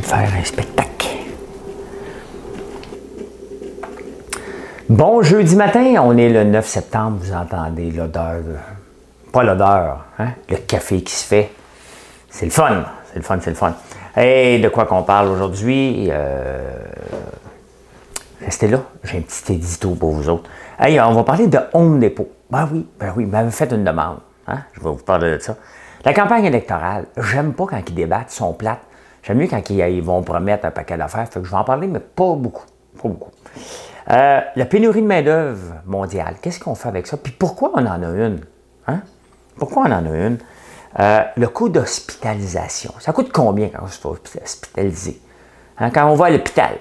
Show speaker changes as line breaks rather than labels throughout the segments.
De faire un spectacle. Bon jeudi matin, on est le 9 septembre, vous entendez l'odeur, pas l'odeur, hein? le café qui se fait. C'est le fun, c'est le fun, c'est le fun. Et de quoi qu'on parle aujourd'hui? Euh, restez là, j'ai un petit édito pour vous autres. Hey, on va parler de Home Depot. Ben oui, ben oui, m'avait fait une demande. Hein? Je vais vous parler de ça. La campagne électorale, j'aime pas quand ils débattent, sont plates. J'aime mieux quand ils, vont promettre un paquet d'affaires. Fait que je vais en parler, mais pas beaucoup. Pas beaucoup. Euh, la pénurie de main-d'œuvre mondiale, qu'est-ce qu'on fait avec ça? Puis pourquoi on en a une? Hein? Pourquoi on en a une? Euh, le coût d'hospitalisation. Ça coûte combien quand on se fait hospitaliser? Hein? Quand on va à l'hôpital,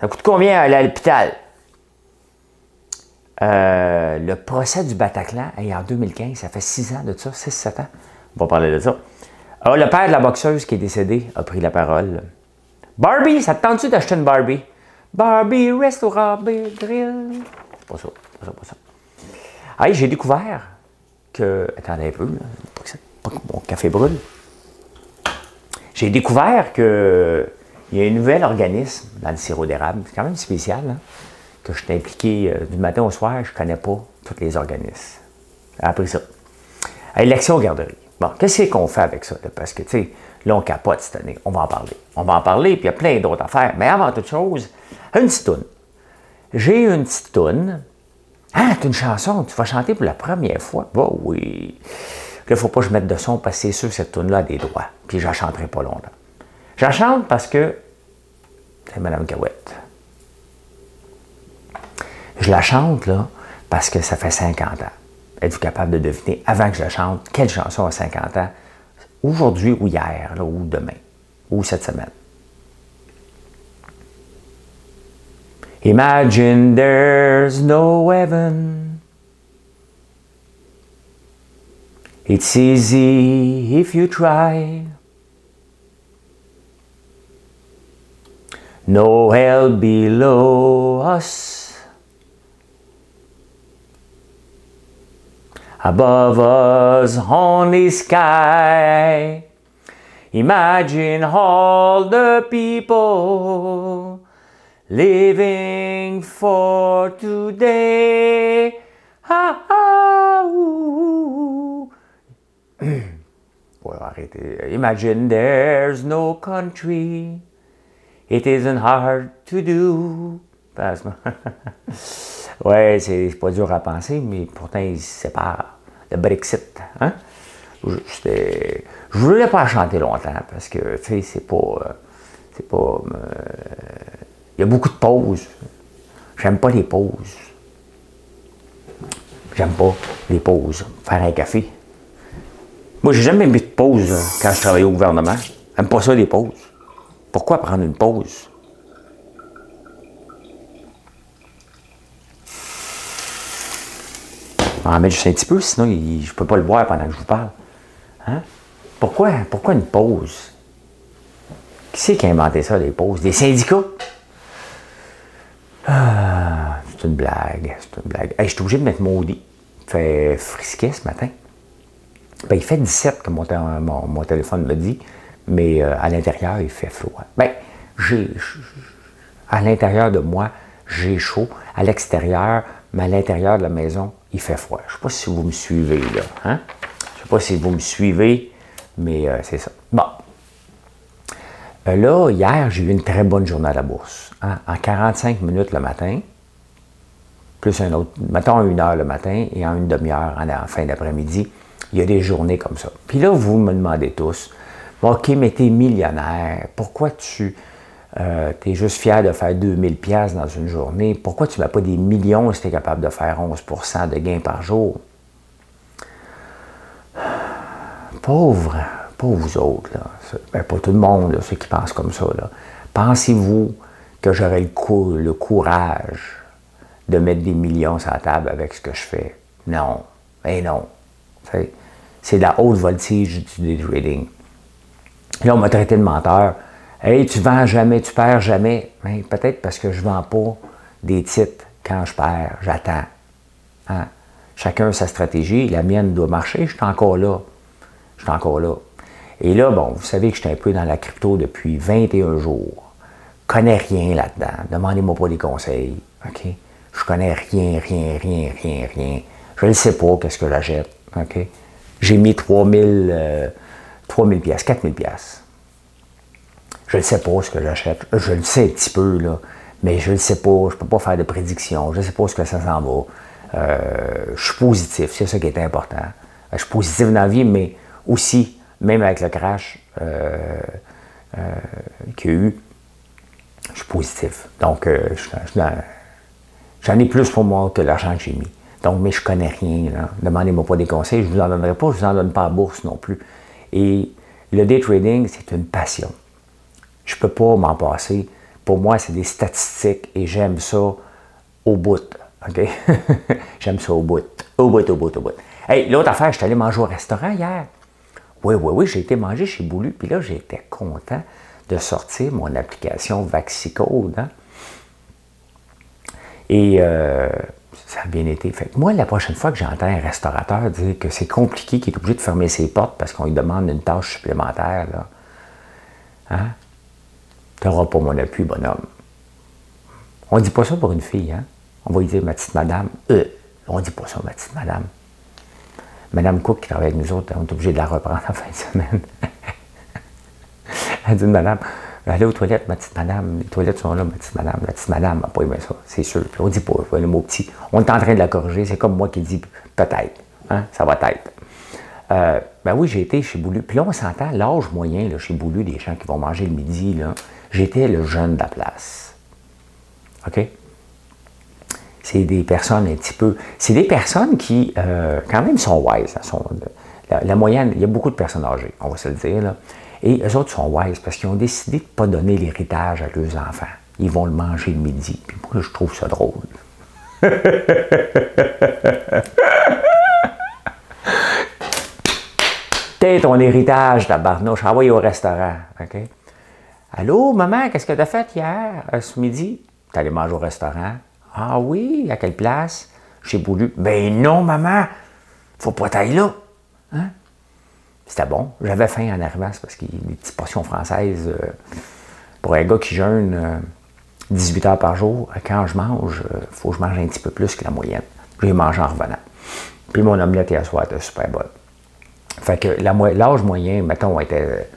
ça coûte combien aller à l'hôpital? Euh, le procès du Bataclan, en 2015, ça fait 6 ans de ça, 6-7 ans. On va parler de ça. Alors, ah, le père de la boxeuse qui est décédé a pris la parole. Barbie, ça te tente-tu d'acheter une Barbie? Barbie, restaurant, grill. C'est pas ça, pas ça, pas ça. Ah, j'ai découvert que. Attendez un peu, pas que mon café brûle. J'ai découvert que il y a un nouvel organisme dans le sirop d'érable. C'est quand même spécial, hein, que je suis impliqué euh, du matin au soir, je connais pas tous les organismes. Appris ça. Élection garderie. Bon, qu'est-ce qu'on fait avec ça? Parce que, tu sais, là, on capote cette année. On va en parler. On va en parler, puis il y a plein d'autres affaires. Mais avant toute chose, une petite toune. J'ai une petite toune. Ah, tu une chanson, tu vas chanter pour la première fois. Bah oui. Il ne faut pas que je mette de son parce que c'est sûr cette toune-là a des droits. Puis je la chanterai pas longtemps. Je la chante parce que c'est Mme Cahouette. Je la chante, là, parce que ça fait 50 ans. Êtes-vous capable de deviner, avant que je chante, quelle chanson a 50 ans, aujourd'hui ou hier, ou demain, ou cette semaine? Imagine there's no heaven. It's easy if you try. No hell below us. Above us only sky. Imagine all the people living for today. Imagine there's no country. It isn't hard to do. ouais, c'est pas dur à penser, mais pourtant, ils se séparent. Le Brexit, hein? Je ne voulais pas chanter longtemps parce que, tu sais, c'est pas. Euh, c'est pas. Euh, il y a beaucoup de pauses. J'aime pas les pauses. J'aime pas les pauses. Faire un café. Moi, j'ai jamais mis de pause quand je travaillais au gouvernement. J'aime pas ça, les pauses. Pourquoi prendre une pause? En mettre juste un petit peu, sinon je ne peux pas le boire pendant que je vous parle. Hein? Pourquoi, pourquoi une pause? Qui c'est qui a inventé ça, les pauses? Des syndicats? Ah, c'est une blague, c'est une blague. je suis obligé de mettre maudit. Il fait frisquet ce matin. Ben, il fait 17, comme mon, téléphone me dit, mais euh, à l'intérieur, il fait froid. Ben, j'ai, à l'intérieur de moi, j'ai chaud. À l'extérieur, mais à l'intérieur de la maison, il fait froid. Je ne sais pas si vous me suivez là. Hein? Je ne sais pas si vous me suivez, mais euh, c'est ça. Bon. Euh, là, hier, j'ai eu une très bonne journée à la bourse. Hein? En 45 minutes le matin, plus un autre, mettons une heure le matin et en une demi-heure en, fin d'après-midi, il y a des journées comme ça. Puis là, vous me demandez tous, OK, mais t'es millionnaire, pourquoi tu euh, tu es juste fier de faire 2000 pièces dans une journée. Pourquoi tu ne mets pas des millions si tu es capable de faire 11% de gains par jour? Pauvre, pas vous autres, là, ben, pas tout le monde, ceux qui pensent comme ça, pensez-vous que j'aurais le, le courage de mettre des millions sur la table avec ce que je fais? Non. Eh non. C'est la haute voltige du day trading. Là, on m'a traité de menteur. Hey, tu vends jamais, tu perds jamais. Ben, peut-être parce que je ne vends pas des titres quand je perds. J'attends. Hein? Chacun sa stratégie. La mienne doit marcher. Je suis encore là. Je suis encore là. Et là, bon, vous savez que je suis un peu dans la crypto depuis 21 jours. Je connais rien là-dedans. Demandez-moi pas des conseils. OK? Je connais rien, rien, rien, rien, rien. Je ne sais pas qu'est-ce que j'achète. J'ai mis 3000, euh, 3000 pièces, 4000 pièces. Je ne sais pas ce que j'achète. Je le sais un petit peu, là, mais je ne sais pas. Je ne peux pas faire de prédiction. Je ne sais pas ce que ça s'en va. Euh, je suis positif, c'est ça qui est important. Je suis positif dans la vie, mais aussi, même avec le crash euh, euh, qu'il y a eu, je suis positif. Donc, j'en ai plus pour moi que l'argent que j'ai mis. Donc, mais je connais rien. Demandez-moi pas des conseils, je ne vous en donnerai pas, je ne vous en donne pas à bourse non plus. Et le day trading, c'est une passion. Je ne peux pas m'en passer. Pour moi, c'est des statistiques et j'aime ça au bout. J'aime ça au bout. Au bout, au bout, au bout. Hey, l'autre affaire, je suis allé manger au restaurant hier. Oui, oui, oui, j'ai été manger chez Boulu, puis là, j'étais content de sortir mon application Vaxicode. Hein? Et euh, ça a bien été. Fait moi, la prochaine fois que j'entends un restaurateur dire que c'est compliqué, qu'il est obligé de fermer ses portes parce qu'on lui demande une tâche supplémentaire, là, hein? Tu n'auras pas mon appui, bonhomme. On dit pas ça pour une fille, hein? On va lui dire, ma petite madame. Euh, on dit pas ça, ma petite madame. Madame Cook qui travaille avec nous autres, on est obligé de la reprendre en fin de semaine. Elle dit, madame, Allez aux toilettes, ma petite madame. Les toilettes sont là, ma petite madame. La petite madame n'a pas aimé ça, c'est sûr. Puis on dit pas, le mot petit. On est en train de la corriger. C'est comme moi qui dis peut-être. Hein? Ça va être. Euh, ben oui, j'ai été chez Boulu. Puis là, on s'entend, l'âge moyen là, chez Boulu, des gens qui vont manger le midi, là, j'étais le jeune de la place. OK? C'est des personnes un petit peu. C'est des personnes qui, euh, quand même, sont wise. Sont, la, la, moyenne, il y a beaucoup de personnes âgées, on va se le dire. Et eux autres sont wise parce qu'ils ont décidé de ne pas donner l'héritage à leurs enfants. Ils vont le manger le midi. Puis moi, je trouve ça drôle. T'es ton héritage, ta barnouche. Envoyez au restaurant. OK? Allô, maman, qu'est-ce que tu as fait hier, euh, ce midi? T'es allé manger au restaurant. Ah oui, à quelle place? Chez Boulu. Ben non, maman, faut pas t'aller là. Hein? C'était bon. J'avais faim en arrivant, parce qu'il y a des petites portions françaises. Euh, pour un gars qui jeûne 18 euh, heures par jour, quand je mange, il faut que je mange un petit peu plus que la moyenne. J'ai mangé en revenant. Puis mon omelette hier soir était super bonne. Fait que l'âge moyen, mettons, était.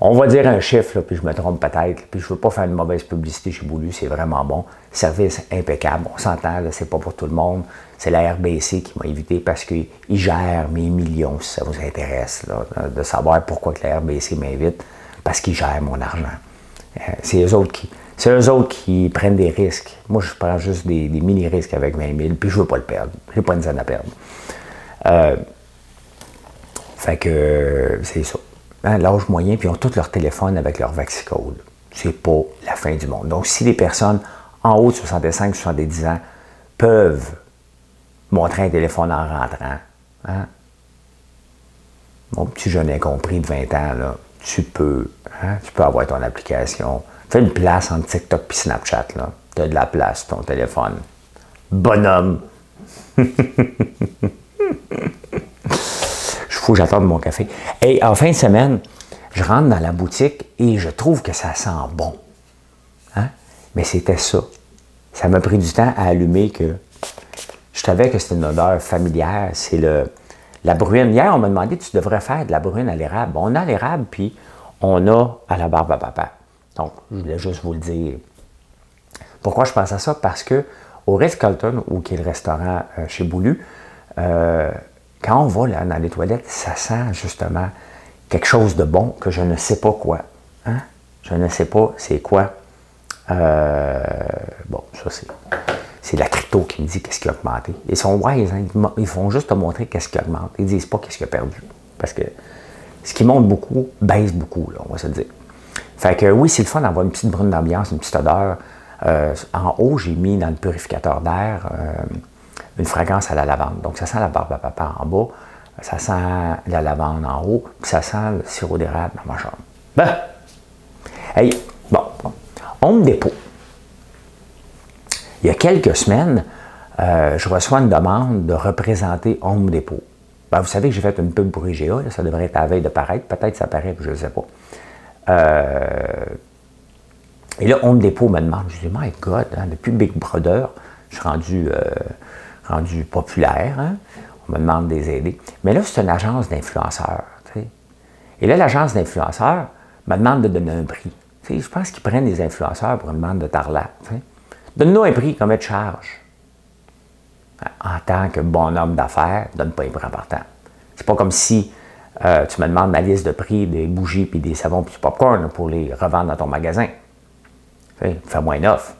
On va dire un chiffre, puis je me trompe peut-être. Puis je ne veux pas faire une mauvaise publicité chez Boulu, c'est vraiment bon. Service impeccable. On s'entend, c'est pas pour tout le monde. C'est la RBC qui m'a invité parce qu'il gère mes millions, si ça vous intéresse, de savoir pourquoi que la RBC m'invite, parce qu'il gère mon argent. Euh, c'est eux autres qui. C'est eux autres qui prennent des risques. Moi, je prends juste des, mini-risques avec 20 000, puis je veux pas le perdre. Je n'ai pas une scène à perdre. Euh, fait que c'est ça. Hein, l'âge moyen, puis ils ont tous leur téléphone avec leur vaccicode. C'est pas la fin du monde. Donc, si les personnes en haut de 65-70 ans peuvent montrer un téléphone en rentrant. Hein? Mon petit jeune incompris de 20 ans, là, tu peux, hein? tu peux avoir ton application. Fais une place entre TikTok et Snapchat. Tu as de la place ton téléphone. Bonhomme! Faut que mon café. Et en fin de semaine, je rentre dans la boutique et je trouve que ça sent bon. Hein? Mais c'était ça. Ça m'a pris du temps à allumer que je savais que c'était une odeur familière. C'est le, la bruine. Hier, on m'a demandé, tu devrais faire de la bruine à l'érable. On a l'érable, puis on a à la barbe à papa. Donc, je voulais juste vous le dire. Pourquoi je pense à ça? Parce que au Ritz-Carlton, ou qui est le restaurant euh, chez Boulu, euh, quand on va là, dans les toilettes, ça sent justement quelque chose de bon que je ne sais pas quoi. Hein? Je ne sais pas c'est quoi. Euh, bon, ça c'est c'est la crypto qui me dit qu'est-ce qui a augmenté. Ils sont wise, hein? ils font juste te montrer qu'est-ce qui augmente. Ils disent pas qu'est-ce qui a perdu. Parce que ce qui monte beaucoup baisse beaucoup, on va se dire. Fait que oui, c'est le fun d'avoir une petite brune d'ambiance, une petite odeur. Euh, en haut, j'ai mis dans le purificateur d'air euh, une fragrance à la lavande. Donc, ça sent la barbe à papa en bas, ça sent la lavande en haut, puis ça sent le sirop d'érable dans ma chambre. Ben! Hey, bon. Il y a quelques semaines, euh, je reçois une demande de représenter Home Depot. Ben, vous savez que j'ai fait une pub pour IGA, ça devrait être à la veille de paraître, peut-être ça paraît, je ne sais pas. Euh, et là, Home Depot me demande, je dis, my God, hein, depuis Big Brother, je suis rendu, euh, rendu populaire, hein. on me demande des aider. Mais là, c'est une agence d'influenceurs. Et là, l'agence d'influenceurs me demande de donner un prix. je pense qu'ils prennent des influenceurs pour une demande de tarlat. Donne-nous un prix, combien de charge? En tant que bon homme d'affaires, donne pas un prix important. C'est pas comme si euh, tu me demandes ma liste de prix des bougies, puis des savons, puis du popcorn pour les revendre dans ton magasin. Fais-moi une offre.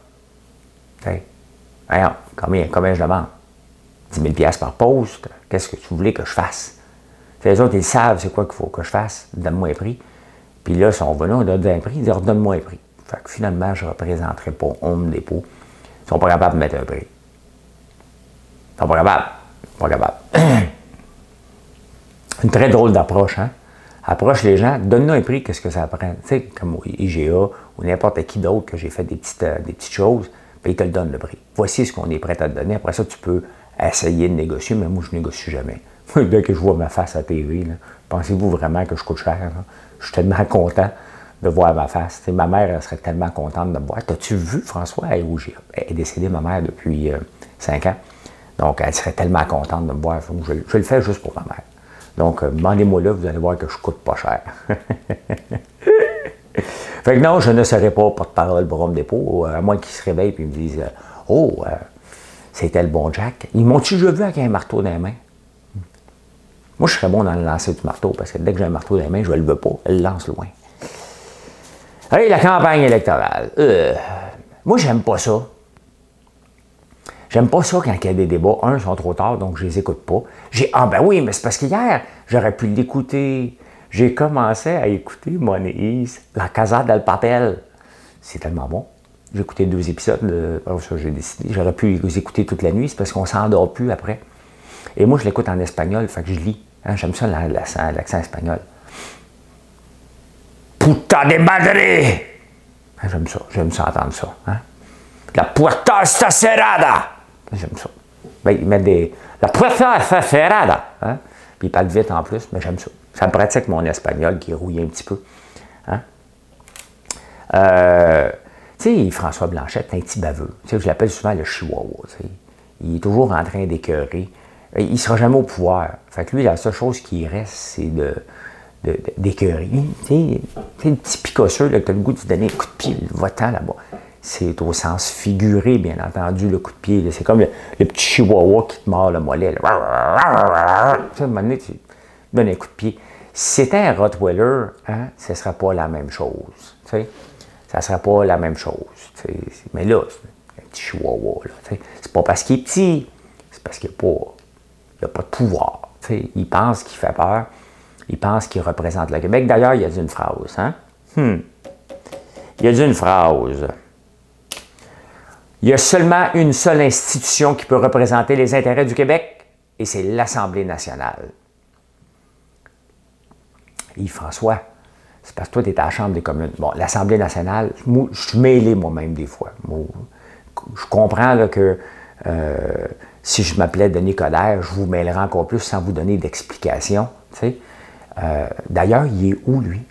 combien, combien je demande? 10 000 par poste. Qu'est-ce que tu voulais que je fasse? les autres, ils savent c'est quoi qu'il faut que je fasse. Donne-moi un prix. Puis là, on va là, on donne un prix, ils disent donne-moi un prix. Fait que finalement, je ne représenterai pas Home Depot. Ils ne sont pas capables de mettre un prix. Ils ne sont pas capables. Pas capables. Une très drôle d'approche, hein? Approche les gens, donne-nous un prix, qu'est-ce que ça prend? Tu sais, comme IGA ou n'importe qui d'autre que j'ai fait des petites, euh, des petites choses, puis ils te le donnent le prix. Voici ce qu'on est prêt à te donner. Après ça, tu peux essayer de négocier, mais moi, je négocie jamais. Dès que je vois ma face à TV, pensez-vous vraiment que je coûte cher? Je suis tellement content de voir ma face. ma mère elle serait tellement contente de me voir. T'as-tu vu François? Elle, est décédée, ma mère, depuis euh, cinq ans. Donc, elle serait tellement contente de me voir. Je, le fais juste pour ma mère. Donc, euh, demandez-moi là, vous allez voir que je coûte pas cher. fait que non, je ne serai pas porte-parole pour Homme Dépôt, à moins qu'ils se réveillent et me disent Oh, euh, c'était le bon Jack. Ils m'ont-tu déjà vu avec un marteau dans les mains? Moi, je serais bon dans le lancer du marteau, parce que dès que j'ai un marteau dans les mains, je ne le veux pas. Elle lance loin. Hey, la campagne électorale. Euh, moi, j'aime pas ça. J'aime pas ça quand il y a des débats. Un, ils sont trop tard, donc je les écoute pas. J'ai Ah ben oui, mais c'est parce qu'hier, j'aurais pu l'écouter. J'ai commencé à écouter Monise, La Casa del Papel. C'est tellement bon. J'ai écouté deux épisodes, de... ça j'ai décidé. J'aurais pu les écouter toute la nuit, c'est parce qu'on s'endort plus après. Et moi, je l'écoute en espagnol, fait que je lis. Hein, j'aime ça l'accent espagnol. Puta de madre! Hein, j'aime ça, j'aime ça entendre ça. Hein. La puerta está cerrada! J'aime ça. Ben, il met des. La puerta está cerrada! Puis il parle vite en plus, mais j'aime ça. Ça me pratique mon espagnol qui est rouillé un petit peu. Euh, sais, François Blanchette, un petit baveux. Tu sais, je l'appelle souvent le chihuahua. Il est toujours en train d'écœurer. Il ne sera jamais au pouvoir. Fait que lui, la seule chose qui reste, c'est de, d'écœurer. Tu sais, le petit picosseux, que tu as le goût de donner un coup de pied, votant là-bas c'est au sens figuré, bien entendu, le coup de pied. C'est comme le, petit chihuahua qui te mord le mollet. Tu à un moment donné, tu donnes un coup de pied. Si c'était un Rottweiler, hein, ce ne serait pas la même chose. Tu sais? Ça ne serait pas la même chose. Mais là, c'est un petit chihuahua. C'est pas parce qu'il est petit, c'est parce qu'il n'a pas, pas de pouvoir. Il pense qu'il fait peur. Il pense qu'il représente le Québec. D'ailleurs, il a dit une phrase. Hein? Hmm. Il a dit une phrase. Il y a seulement une seule institution qui peut représenter les intérêts du Québec, et c'est l'Assemblée nationale. Yves-François, c'est parce que toi, tu es à la Chambre des communes. Bon, l'Assemblée nationale, je suis mêlé moi-même des fois. je comprends que euh, si je m'appelais Denis Coderre, je vous mêlerais encore plus sans vous donner d'explications. Euh, d'ailleurs, il est où, lui?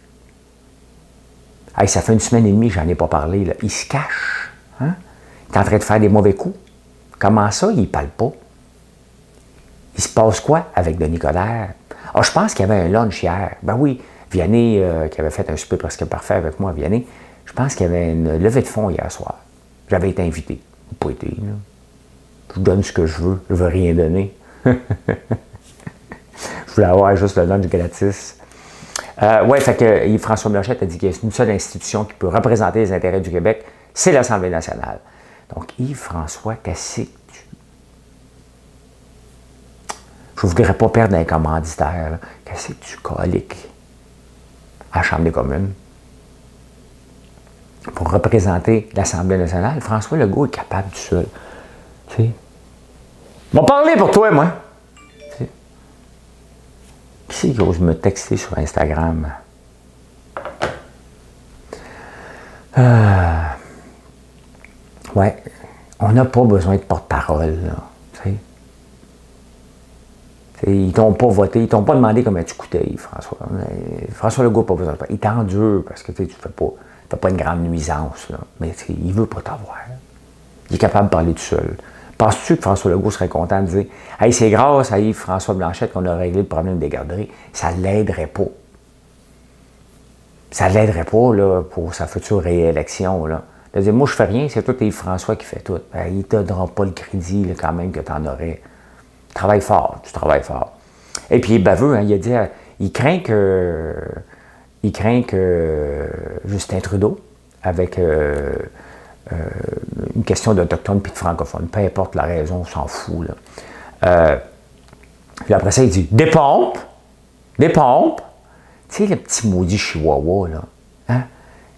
ça fait une semaine et demie, j'en ai pas parlé. Il se cache. Hein? Tu es en train de faire des mauvais coups. Comment ça, il ne parle pas? Il se passe quoi avec Denis Coderre? Ah, je pense qu'il y avait un lunch hier. Ben oui, Vianney, euh, qui avait fait un souper presque parfait avec moi, Vianney, je pense qu'il y avait une levée de fonds hier soir. J'avais été invité. Pas été, là. Je donne ce que je veux. Je veux rien donner. je voulais avoir juste le lunch gratis. Euh, oui, fait que François Blanchette a dit qu'il y a une seule institution qui peut représenter les intérêts du Québec, c'est l'Assemblée nationale. Donc, Yves-François, tu. Je ne voudrais pas perdre un commanditaire. Qu'est-ce que tu coliques? À la Chambre des communes pour représenter l'Assemblée nationale. François Legault est capable du seul. Tu sais. M'en parler pour toi, moi. Tu sais. Qui c'est qui ose me texter sur Instagram? Euh, ouais, on n'a pas besoin de porte-parole. Ils t'ont pas voté, ils t'ont pas demandé comment tu coûtais, François. François Legault n'a pas besoin de Il t'endure parce que tu ne fais pas, pas une grande nuisance, là. mais il veut pas t'avoir. Il est capable de parler tout seul. Penses-tu que François Legault serait content de dire Hey, c'est grâce à Yves-François Blanchette qu'on a réglé le problème des garderies? Ça ne l'aiderait pas. Ça ne l'aiderait pas pour sa future réélection. Moi, je fais rien, c'est toi Yves-François qui fait tout. Ben, il ne te donnera pas le crédit quand même que tu en aurais. Travaille fort, tu travailles fort. Et puis, il est baveux, hein, il a dit, euh, il craint que, il craint que Justin Trudeau, avec euh, euh, une question d'autochtone puis de francophone, peu importe la raison, on s'en fout. Là. puis après ça, il dit, des pompes, des pompes, tu sais, le petit maudit chihuahua, là, hein?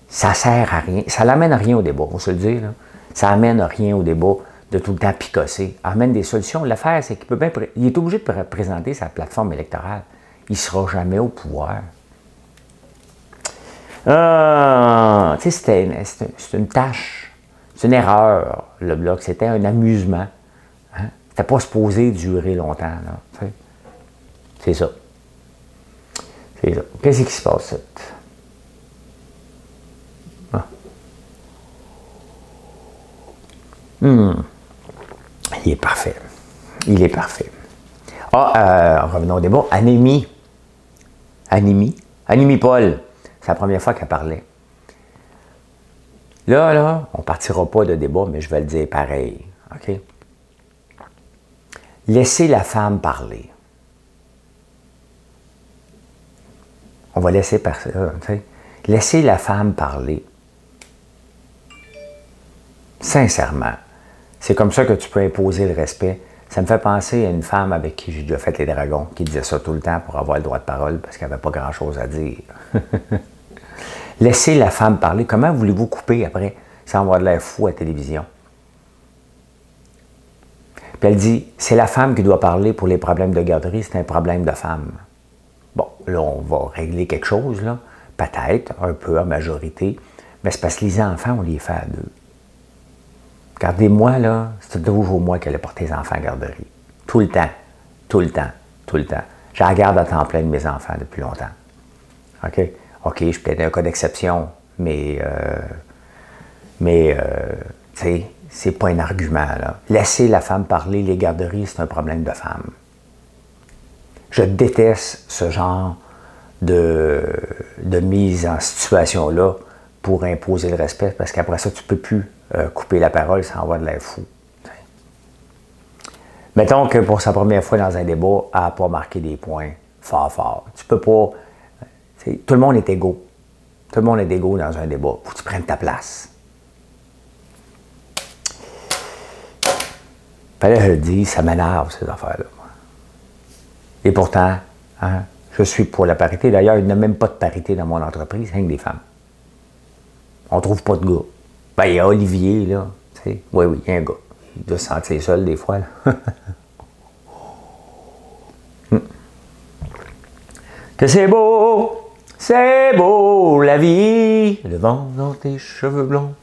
ça sert à rien, ça l'amène à rien au débat, on se le dire, là. ça amène à rien au débat de tout le temps picosser, amène des solutions. L'affaire, c'est qu'il peut bien, il est obligé de présenter sa plateforme électorale. Il ne sera jamais au pouvoir. Sais, c'est une tâche, c'est une erreur, le bloc. C'était un amusement. Hein? C'était pas supposé durer longtemps. C'est ça. C'est ça. Qu'est-ce qui se passe? Ah. Hmm. Il est parfait. Il est parfait. Ah, euh, revenons au débat. Anémie. Anémie. Anémie Paul. C'est la première fois qu'elle parlait. Là, là, on partira pas de débat, mais je vais le dire pareil. OK? Laissez la femme parler. On va laisser passer. Laissez la femme parler. Sincèrement. C'est comme ça que tu peux imposer le respect. Ça me fait penser à une femme avec qui j'ai déjà fait les dragons, qui disait ça tout le temps pour avoir le droit de parole parce qu'elle n'avait pas grand-chose à dire. Laissez la femme parler. Comment voulez-vous couper après sans avoir de l'air fou à la télévision? Puis elle dit, c'est la femme qui doit parler pour les problèmes de garderie, c'est un problème de femme. Bon, là, on va régler quelque chose, là. Peut-être, un peu en majorité, mais c'est parce que les enfants, on les fait à deux. Regardez, moi, là, c'est toujours moi qui allais porter les enfants à garderie. Tout le temps. Tout le temps. Tout le temps. Je regarde à temps plein de mes enfants depuis longtemps. OK? OK, je peut-être un cas d'exception, mais, euh, mais euh, tu sais, c'est pas un argument. Là. Laisser la femme parler, les garderies, c'est un problème de femme. Je déteste ce genre de, de mise en situation-là pour imposer le respect, parce qu'après ça, tu ne peux plus euh, couper la parole sans avoir de l'air fou. Mettons que pour sa première fois dans un débat, elle n'a pas marqué des points fort fort. Tu peux pas. Tout le monde est égaux. Tout le monde est égaux dans un débat. Faut que tu prennes ta place. Fallait je le dis, ça m'énerve ces affaires-là. Et pourtant, hein, je suis pour la parité. D'ailleurs, il n'y a même pas de parité dans mon entreprise, rien que des femmes. On trouve pas de gars. Ben, il y a Olivier, là. Oui, oui, il y a un gars. Il doit se sentir seul des fois. Là. Hmm. Que c'est beau, c'est beau la vie, le vent dans tes cheveux blonds.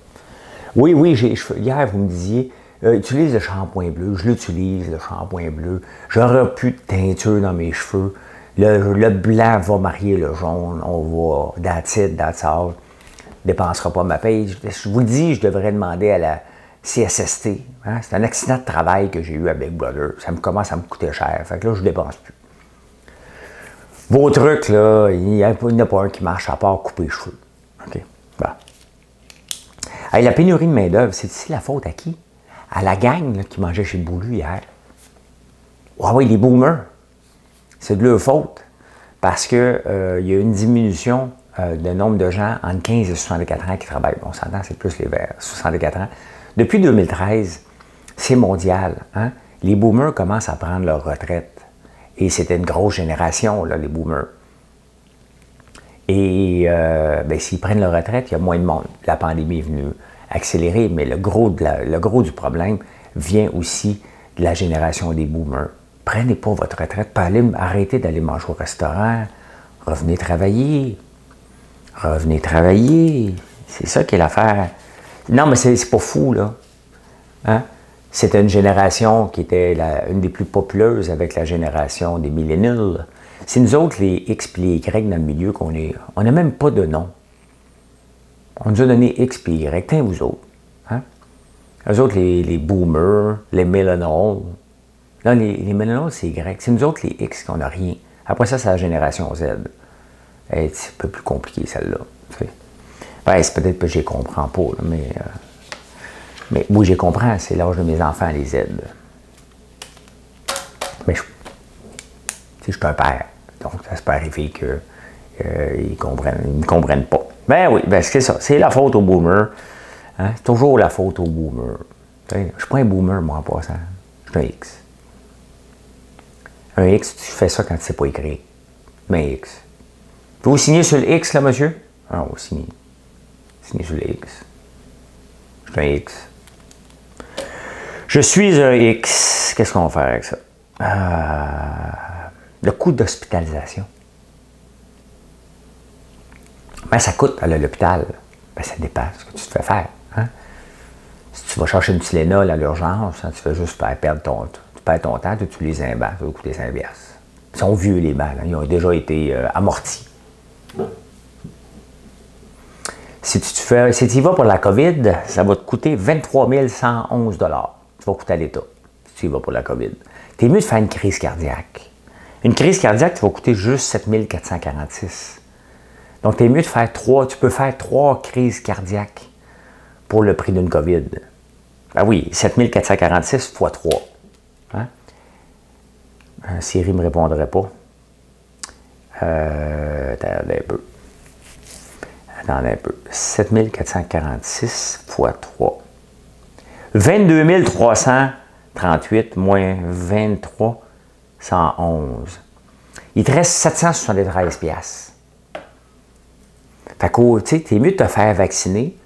Oui, oui, j'ai Hier, vous me disiez, euh, utilise le shampoing bleu. Je l'utilise, le shampoing bleu. J'aurai plus de teinture dans mes cheveux. Le, blanc va marier le jaune. On va, that's it. Dépensera pas ma paye. Je vous le dis, je devrais demander à la CSST. Hein? C'est un accident de travail que j'ai eu à Big Brother. Ça me commence à me coûter cher. Fait que là, je dépense plus. Vos trucs, là, il n'y en a pas un qui marche à part couper les cheveux. OK? Bon. la pénurie de main-d'œuvre, c'est la faute à qui? À la gang qui mangeait chez Boulu hier. Ah oui, les boomers c'est de leur faute parce qu'il euh, y a une diminution euh, de nombre de gens entre 15 et 64 ans qui travaillent. On s'entend, c'est plus les vers 64 ans. Depuis 2013, c'est mondial. Hein? Les boomers commencent à prendre leur retraite. Et c'était une grosse génération, là, les boomers. Et euh, ben, s'ils prennent leur retraite, il y a moins de monde. La pandémie est venue accélérer, mais le gros, le gros du problème vient aussi de la génération des boomers. Prenez pas votre retraite, pas arrêtez d'aller manger au restaurant, revenez travailler. Revenez travailler. C'est ça qui est l'affaire. Non, mais c'est pas fou, là. Hein? C'était une génération qui était une des plus populeuses avec la génération des millénials. C'est nous autres, les X et les Y dans le milieu, qu'on est. On n'a même pas de nom. On nous a donné X et Y. Tiens, vous autres. Hein? Eux autres, les, boomers, les millennials. Non, les, les millennials, c'est Y. C'est nous autres, les X, qu'on n'a rien. Après ça, c'est la génération Z. C'est un peu plus compliqué, celle-là. Ben, c'est peut-être que j'y comprends pas, mais. Euh, mais oui, j'y comprends, c'est l'âge de mes enfants, les Z. Mais je, je suis un père. Donc, ça se peut arriver qu'ils euh, ne me comprennent pas. Ben oui, ben c'est ça. C'est la faute au boomer. Hein? C'est toujours la faute au boomer. Je ne suis pas un boomer, moi, en passant. Je suis un X. Un X, tu fais ça quand tu ne sais pas écrire. Mais X. Vous signez sur le X, là, monsieur? Ah, vous signez. Signez sur le X. Je suis un X. Je suis un X. Qu'est-ce qu'on va faire avec ça? Euh, le coût d'hospitalisation. Ben, ça coûte à l'hôpital. Ben, ça dépend de ce que tu te fais faire. Hein? Si tu vas chercher une Tylenol à l'urgence, hein, tu fais juste perdre ton, tu perds ton temps, tu utilises un banc, ça va coûter 5 Ils sont vieux, les bancs. Ils ont déjà été euh, amortis. Si tu, y vas pour la COVID, ça va te coûter 23 111 Tu vas coûter à l'État si tu y vas pour la COVID. Tu es mieux de faire une crise cardiaque. Une crise cardiaque, tu vas coûter juste 7 446 Donc, tu es mieux de faire trois. Tu peux faire trois crises cardiaques pour le prix d'une COVID. Ben oui, 7 446 x 3. Hein? Euh, Siri ne me répondrait pas. Euh, attendez un peu. Attendez un peu. 7446 x 3. 22 338 moins 23 111. Il te reste 773 pièces. Fait que, tu sais, t'es mieux de te faire vacciner,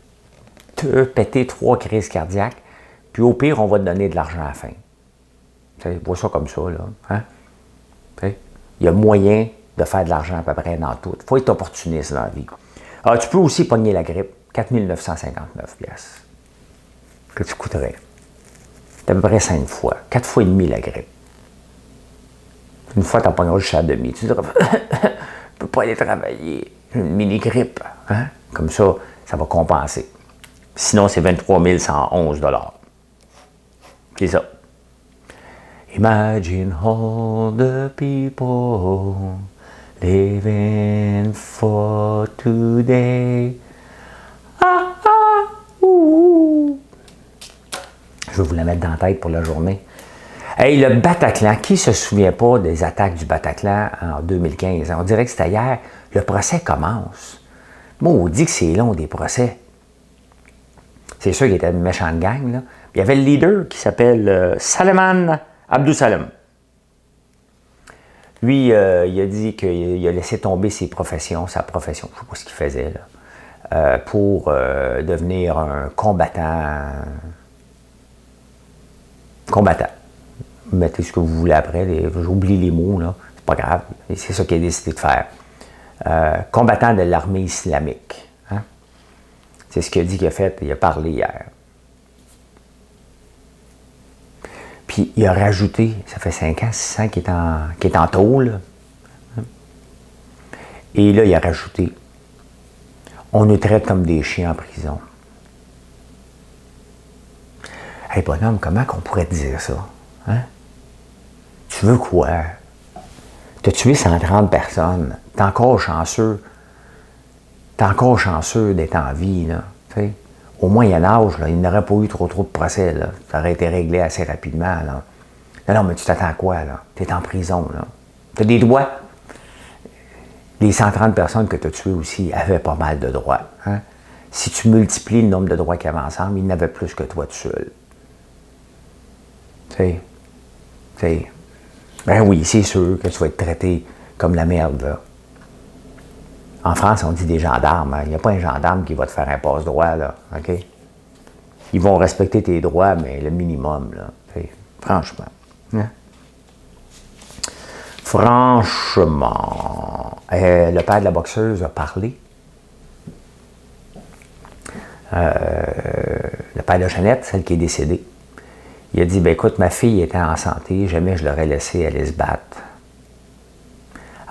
te péter trois crises cardiaques, puis au pire, on va te donner de l'argent à la fin. Tu vois ça comme ça, là. Hein? Il y a moyen de faire de l'argent à peu près dans tout. Il faut être opportuniste dans la vie. Alors, ah, tu peux aussi pogner la grippe. 4 959 pièces que tu coûterais. C'est à peu près 5 fois. 4 fois et demi la grippe. Une fois, tu en pogneras juste à demi. Tu diras, je ne peux pas aller travailler. Une mini-grippe. Hein? Comme ça, ça va compenser. Sinon, c'est 23 111 C'est ça. Imagine all the people living for today. Ah, ah. Je vais vous la mettre dans la tête pour la journée. Hey, le Bataclan, qui se souvient pas des attaques du Bataclan en 2015? On dirait que c'était hier. Le procès commence. Moi, on dit que c'est long des procès. C'est sûr qu'il était une méchante gang. Là. Il y avait le leader qui s'appelle euh, Salman Abdou Salam. Lui, euh, il a dit qu'il a laissé tomber ses professions, sa profession, je ne sais pas ce qu'il faisait, euh, pour euh, devenir un combattant. Combattant. Mettez ce que vous voulez après, j'oublie les mots, là, c'est pas grave, c'est ça qu'il a décidé de faire. combattant de l'armée islamique. Hein. C'est ce qu'il a dit qu'il a fait, il a parlé hier. Puis il a rajouté, ça fait 5 ans, 6 ans qu'il est en, est en. Et là, il a rajouté on nous traite comme des chiens en prison. Hey, bonhomme, comment qu'on pourrait te dire ça? Hein? Tu veux quoi? Tu as tué 130 personnes. T'es encore chanceux. T'es encore chanceux d'être en vie, là au Moyen Âge, il n'aurait pas eu trop trop de procès. Ça aurait été réglé assez rapidement. Non, non, mais tu t'attends à quoi? Tu es en prison. Tu as des droits. Les 130 personnes que tu as tuées aussi avaient pas mal de droits. Hein? Si tu multiplies le nombre de droits qu'il y avait ensemble, ils n'avaient plus que toi tout seul. Tu sais, ben oui, c'est sûr que tu vas être traité comme la merde. En France, on dit des gendarmes. hein. Il n'y a pas un gendarme qui va te faire un passe-droit, là. OK? Ils vont respecter tes droits, mais le minimum, là. Franchement. Hein? Franchement. Euh, le père de la boxeuse a parlé. Euh, le père de Jeannette, celle qui est décédée. Il a dit ben écoute, ma fille était en santé, jamais je l'aurais laissée aller se battre.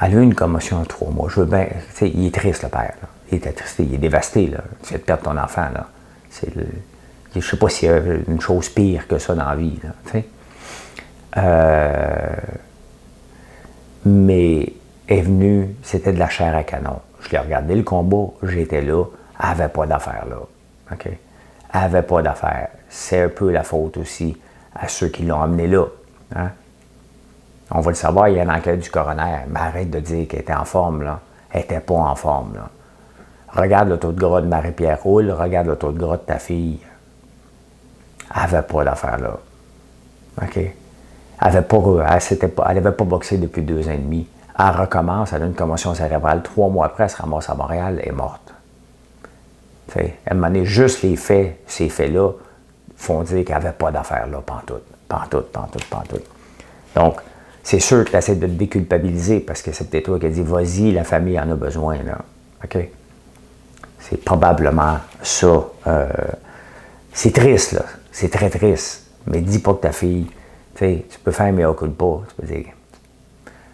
Elle a eu une commotion en trois mois. Je veux bien. Il est triste, le père. Il est attristé, il est dévasté. Là. Tu viens de perdre ton enfant. Là. C'est Je ne sais pas s'il y a une chose pire que ça dans la vie. Là. Euh, mais est venue, c'était de la chair à canon. Je l'ai regardé le combat, j'étais là, elle n'avait pas d'affaires là. OK? Elle n'avait pas d'affaires. C'est un peu la faute aussi à ceux qui l'ont amené là. hein? On va le savoir, il y a une enquête du coroner, mais arrête de dire qu'elle était en forme, là. Elle n'était pas en forme. Regarde le taux de gras de Marie-Pierre Roule, regarde le taux de gras de ta fille. Elle n'avait pas d'affaires là. OK? Elle n'avait pas, elle elle avait pas boxé depuis deux ans et demi. Elle recommence, elle a une commotion cérébrale. Trois mois après, elle se ramasse à Montréal et est morte. Tu sais, à un moment donné, juste les faits, ces faits-là, font dire qu'elle n'avait pas d'affaires là, pantoute. Pantoute, pantoute, pantoute. Donc, c'est sûr que tu essaies de te déculpabiliser parce que c'est peut-être toi qui as dit vas-y, la famille en a besoin. Là. OK? C'est probablement ça. Euh, c'est triste, là. C'est très triste. Mais dis pas que ta fille, tu peux faire mea culpa. Tu peux dire,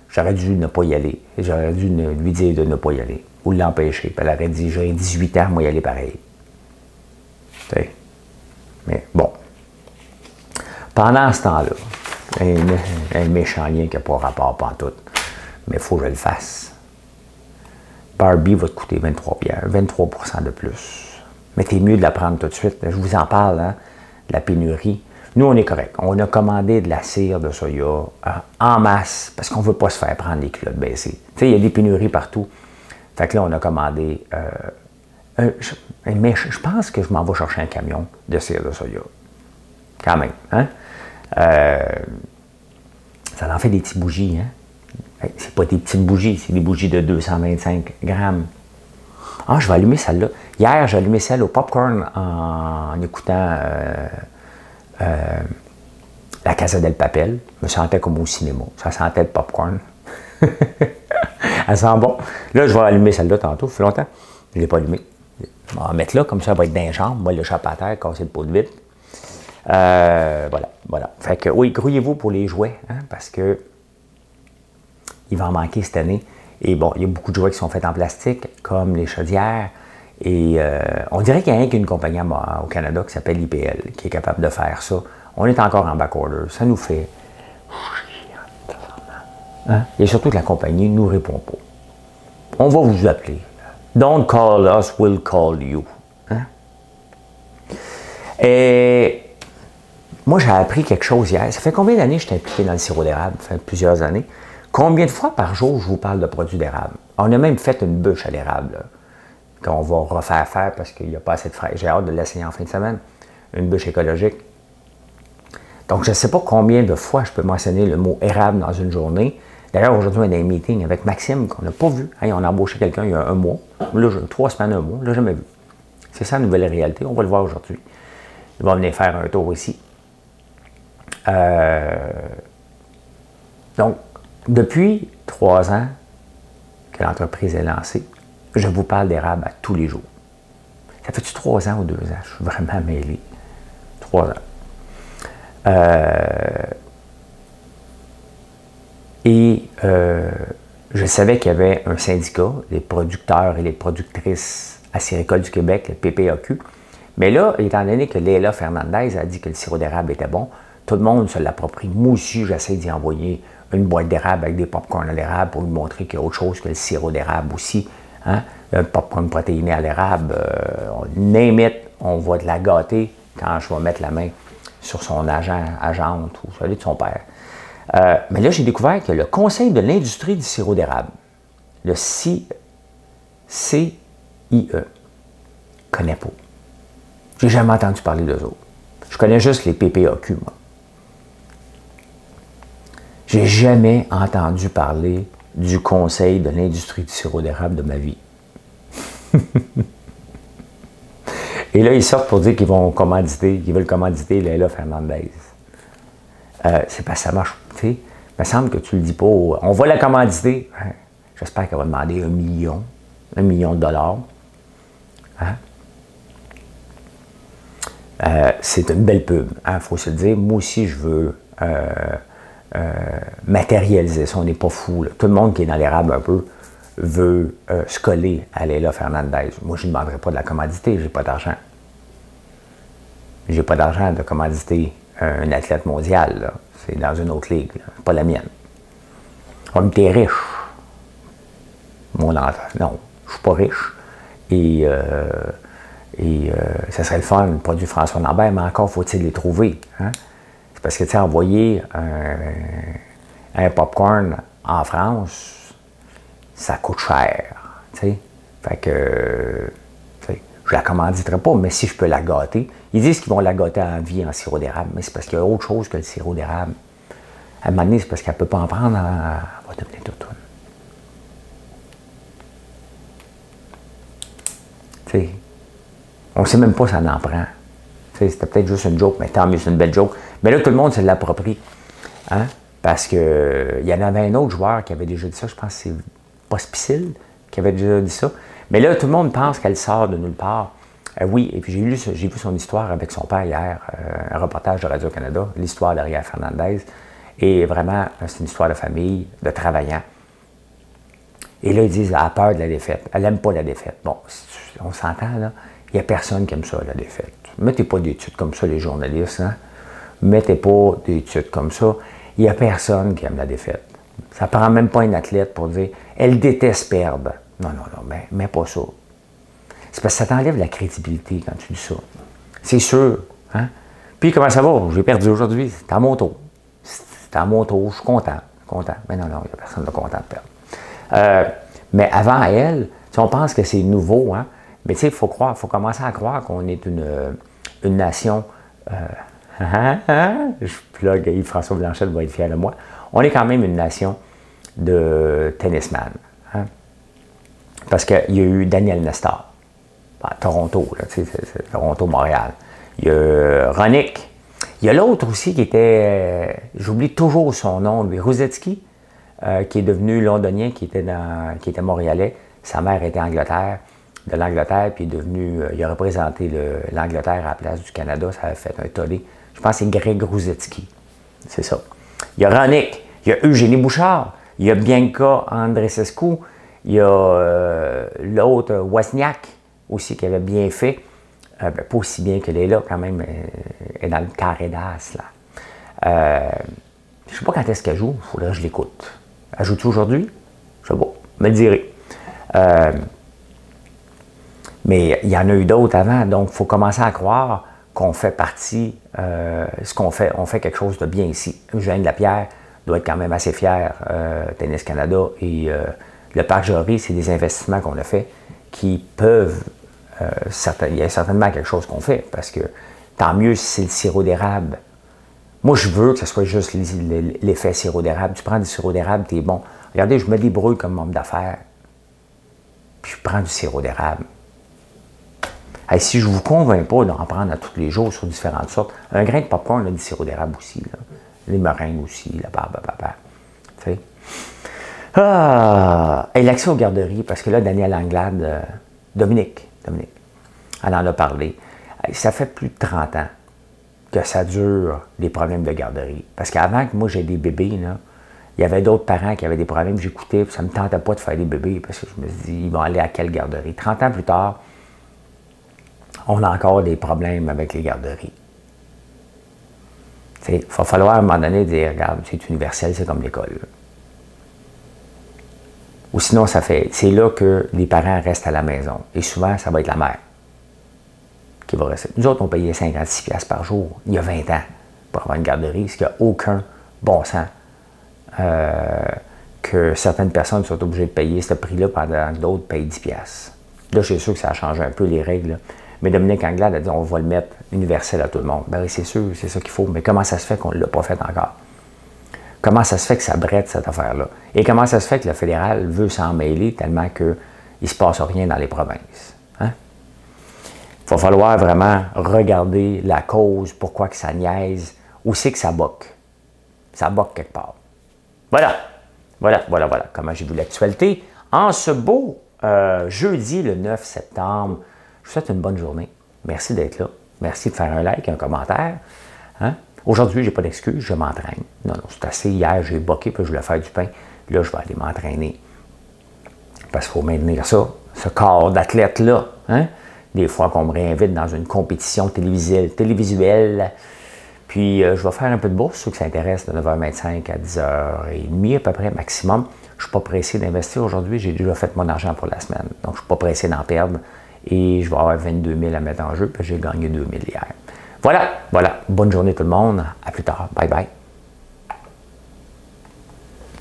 j'aurais dû ne pas y aller. J'aurais dû lui dire de ne pas y aller. Ou l'empêcher. Puis elle aurait dit, j'ai 18 ans, moi y aller pareil. Mais bon. Pendant ce temps-là, un, méchant lien qui n'a pas rapport pantoute. Mais il faut que je le fasse. Barbie va te coûter 23 pierres, 23 de plus. Mais t'es mieux de la prendre tout de suite. Je vous en parle, hein, de la pénurie. Nous, on est correct. On a commandé de la cire de soya euh, en masse parce qu'on ne veut pas se faire prendre les culottes baissées. Tu sais, il y a des pénuries partout. Fait que là, on a commandé euh, un- je, je pense que je m'en vais chercher un camion de cire de soya. Quand même. Hein? Euh, ça en fait des petites bougies. Hein? C'est pas des petites bougies, c'est des bougies de 225 grammes. Ah, je vais allumer celle-là. Hier, j'ai allumé celle au popcorn en, en écoutant euh, euh, La Casa del Papel. Je me sentais comme au cinéma. Ça sentait le popcorn. Elle sent bon. Là, je vais allumer celle-là tantôt. Ça fait longtemps. Je ne l'ai pas allumée. On va en mettre là, comme ça, elle va être dans les. Moi, le chat à terre, casser le pot de vite. Euh, voilà, voilà. Fait que, oui, grouillez-vous pour les jouets, hein, parce que il va en manquer cette année. Et bon, il y a beaucoup de jouets qui sont faits en plastique, comme les chaudières. Et euh, on dirait qu'il y a rien qu'une compagnie au Canada qui s'appelle IPL qui est capable de faire ça. On est encore en backorder. Ça nous fait. Hein? Et surtout que la compagnie ne nous répond pas. On va vous appeler. Don't call us, we'll call you. Hein? Et moi, j'ai appris quelque chose hier. Ça fait combien d'années que je suis impliqué dans le sirop d'érable? Ça fait plusieurs années. Combien de fois par jour je vous parle de produits d'érable? On a même fait une bûche à l'érable, là, qu'on va refaire faire parce qu'il n'y a pas assez de frais. J'ai hâte de l'essayer en fin de semaine. Une bûche écologique. Donc, je ne sais pas combien de fois je peux mentionner le mot érable dans une journée. D'ailleurs, aujourd'hui, on a un meeting avec Maxime qu'on n'a pas vu. On a embauché quelqu'un il y a un mois. Là, trois semaines, un mois. L'a jamais vu. C'est ça la nouvelle réalité. On va le voir aujourd'hui. Il va venir faire un tour ici. Euh, donc, depuis trois ans que l'entreprise est lancée, je vous parle d'érable à tous les jours. Ça fait-tu trois ans ou deux ans? Je suis vraiment mêlé. Trois ans. Euh, et euh, je savais qu'il y avait un syndicat, les producteurs et les productrices acéricoles du Québec, le PPAQ. Mais là, étant donné que Léla Fernandez a dit que le sirop d'érable était bon, tout le monde se l'approprie. Moi aussi, j'essaie d'y envoyer une boîte d'érable avec des popcorn à l'érable pour lui montrer qu'il y a autre chose que le sirop d'érable aussi. Hein? Un popcorn protéiné à l'érable, euh, on name on va de la gâter quand je vais mettre la main sur son agent, agente ou celui de son père. Euh, mais là, j'ai découvert que le Conseil de l'industrie du sirop d'érable, le CIE, connaît pas. J'ai jamais entendu parler d'eux autres. Je connais juste les PPAQ, moi. J'ai jamais entendu parler du Conseil de l'industrie du sirop d'érable de ma vie. Et là, ils sortent pour dire qu'ils vont commanditer, qu'ils veulent commanditer Leila Fernandez. Euh, c'est pas ça marche. Tu sais, il me semble que tu le dis pas. On va la commanditer. J'espère qu'elle va demander un million, un million de dollars. Hein? Euh, c'est une belle pub, il hein, faut se le dire. Moi aussi, je veux euh, matérialiser ça. On n'est pas fou. Tout le monde qui est dans l'érable un peu veut se coller à Leila Fernandez. Moi, je ne demanderai pas de la commandité, j'ai pas d'argent. J'ai pas d'argent de commanditer un athlète mondial. C'est dans une autre ligue, pas la mienne. On me t'es riche. Mon enfant, non, je suis pas riche. Et, euh, et euh, ça serait le fun, le produit François Lambert, mais encore faut-il les trouver. Hein? Parce que, tu sais, envoyer un, un popcorn en France, ça coûte cher. Sais. Fait que je la commanditerai pas, mais si je peux la gâter. Ils disent qu'ils vont la gâter en vie en sirop d'érable, mais c'est parce qu'il y a autre chose que le sirop d'érable. À un moment donné, c'est parce qu'elle ne peut pas en prendre, elle va devenir toute Tu sais, on ne sait même pas si elle en prend. C'était peut-être juste une joke, mais tant mieux, c'est une belle joke. Mais là, tout le monde se l'approprie. Hein? Parce qu'il y en avait un autre joueur qui avait déjà dit ça, je pense que c'est Pospicil qui avait déjà dit ça. Mais là, tout le monde pense qu'elle sort de nulle part. Euh, oui, et puis j'ai lu, j'ai vu son histoire avec son père hier, euh, un reportage de Radio-Canada, l'histoire d'Ariel Fernandez. Et vraiment, euh, c'est une histoire de famille, de travaillant. Et là, ils disent, elle a peur de la défaite. Elle n'aime pas la défaite. Bon, on s'entend, là. N'y a personne qui aime ça, la défaite. Mettez pas d'études comme ça, les journalistes. Hein? Mettez pas d'études comme ça. Il n'y a personne qui aime la défaite. Ça prend même pas une athlète pour dire, elle déteste perdre. Non, non, non, mais, mais pas ça. C'est parce que ça t'enlève la crédibilité quand tu dis ça. C'est sûr. Hein? Puis comment ça va? J'ai perdu aujourd'hui. C'est à mon tour. C'est à mon tour. Je suis content. content. Mais non, non, il n'y a personne de content de perdre. Euh, mais avant elle, on pense que c'est nouveau, hein? Mais tu sais, il faut croire, faut commencer à croire qu'on est une, une nation. Euh, hein, hein? je plug Yves-François Blanchette va être fier de moi. On est quand même une nation de tennisman. Hein? Parce qu'il y a eu Daniel Nestor, à Toronto, là, Toronto-Montréal. Il y a Ronick. Il y a l'autre aussi qui était, euh, j'oublie toujours son nom, lui, Rosetsky, euh, qui est devenu londonien, qui était, dans, qui était montréalais. Sa mère était Angleterre, de l'Angleterre, puis est devenu, euh, il a représenté l'Angleterre à la place du Canada, ça a fait un tollé. Je pense que c'est Greg Rosetsky. C'est ça. Il y a Ronick, il y a Eugénie Bouchard, il y a Bianca Andresescu, il y a euh, l'autre, Wozniak, aussi, qui avait bien fait. Euh, ben, pas aussi bien que là, quand même, euh, est dans le carré d'as, je ne sais pas quand est-ce qu'elle joue, il faudrait que je l'écoute. Elle joue-tu aujourd'hui? Je sais pas, me le. Mais il y en a eu d'autres avant, donc il faut commencer à croire qu'on fait partie, ce qu'on fait, on fait quelque chose de bien ici. Eugène Lapierre doit être quand même assez fier, Tennis Canada, et le parc Jory, c'est des investissements qu'on a fait qui peuvent. Euh, il y a certainement quelque chose qu'on fait parce que tant mieux si c'est le sirop d'érable. Moi, je veux que ce soit juste l'effet sirop d'érable. Tu prends du sirop d'érable, tu es bon. Regardez, je me débrouille comme homme d'affaires, puis je prends du sirop d'érable. Si je ne vous convainc pas d'en prendre à tous les jours sur différentes sortes, un grain de popcorn a du sirop d'érable aussi. Les meringues aussi, la barbe, papa. Tu sais? Ah! Et l'accès aux garderies, parce que là, Daniel Anglade, euh, Dominique, Dominique, elle en a parlé. Ça fait plus de 30 ans que ça dure, les problèmes de garderie. Parce qu'avant que moi j'ai des bébés, là, il y avait d'autres parents qui avaient des problèmes, j'écoutais, ça ne me tentait pas de faire des bébés, parce que je me dit, ils vont aller à quelle garderie? 30 ans plus tard, on a encore des problèmes avec les garderies. Il va falloir à un moment donné dire, regarde, c'est universel, c'est comme l'école. Ou sinon, ça fait, c'est là que les parents restent à la maison. Et souvent, ça va être la mère qui va rester. Nous autres, on payait 56$ par jour il y a 20 ans pour avoir une garderie, ce qui n'a aucun bon sens. Euh, que certaines personnes soient obligées de payer ce prix-là pendant que d'autres payent 10$. Là, je suis sûr que ça a changé un peu les règles. Mais Dominique Anglade a dit on va le mettre universel à tout le monde. Ben c'est sûr, c'est ça qu'il faut. Mais comment ça se fait qu'on ne l'a pas fait encore? Comment ça se fait que ça brette cette affaire-là? Et comment ça se fait que le fédéral veut s'en mêler tellement qu'il il ne se passe rien dans les provinces. Hein? Il va falloir vraiment regarder la cause, pourquoi que ça niaise, où c'est que ça boque. Ça boque quelque part. Voilà, voilà, voilà, voilà comment j'ai vu l'actualité? En ce beau euh, jeudi, le 9 septembre, je vous souhaite une bonne journée. Merci d'être là. Merci de faire un like, un commentaire. Hein? Aujourd'hui, je n'ai pas d'excuse, je m'entraîne. Non, non, c'est assez. Hier, j'ai boqué, puis je voulais faire du pain. Là, je vais aller m'entraîner. Parce qu'il faut maintenir ça, ce corps d'athlète-là. Hein? Des fois qu'on me réinvite dans une compétition télévisuelle, télévisuelle puis euh, je vais faire un peu de bourse, ceux qui s'intéressent, de 9h25 à 10h30 à peu près maximum. Je ne suis pas pressé d'investir aujourd'hui, j'ai déjà fait mon argent pour la semaine. Donc je ne suis pas pressé d'en perdre et je vais avoir 22 000 à mettre en jeu, puis j'ai gagné 2 000 hier. Voilà, voilà. Bonne journée tout le monde. À plus tard. Bye bye.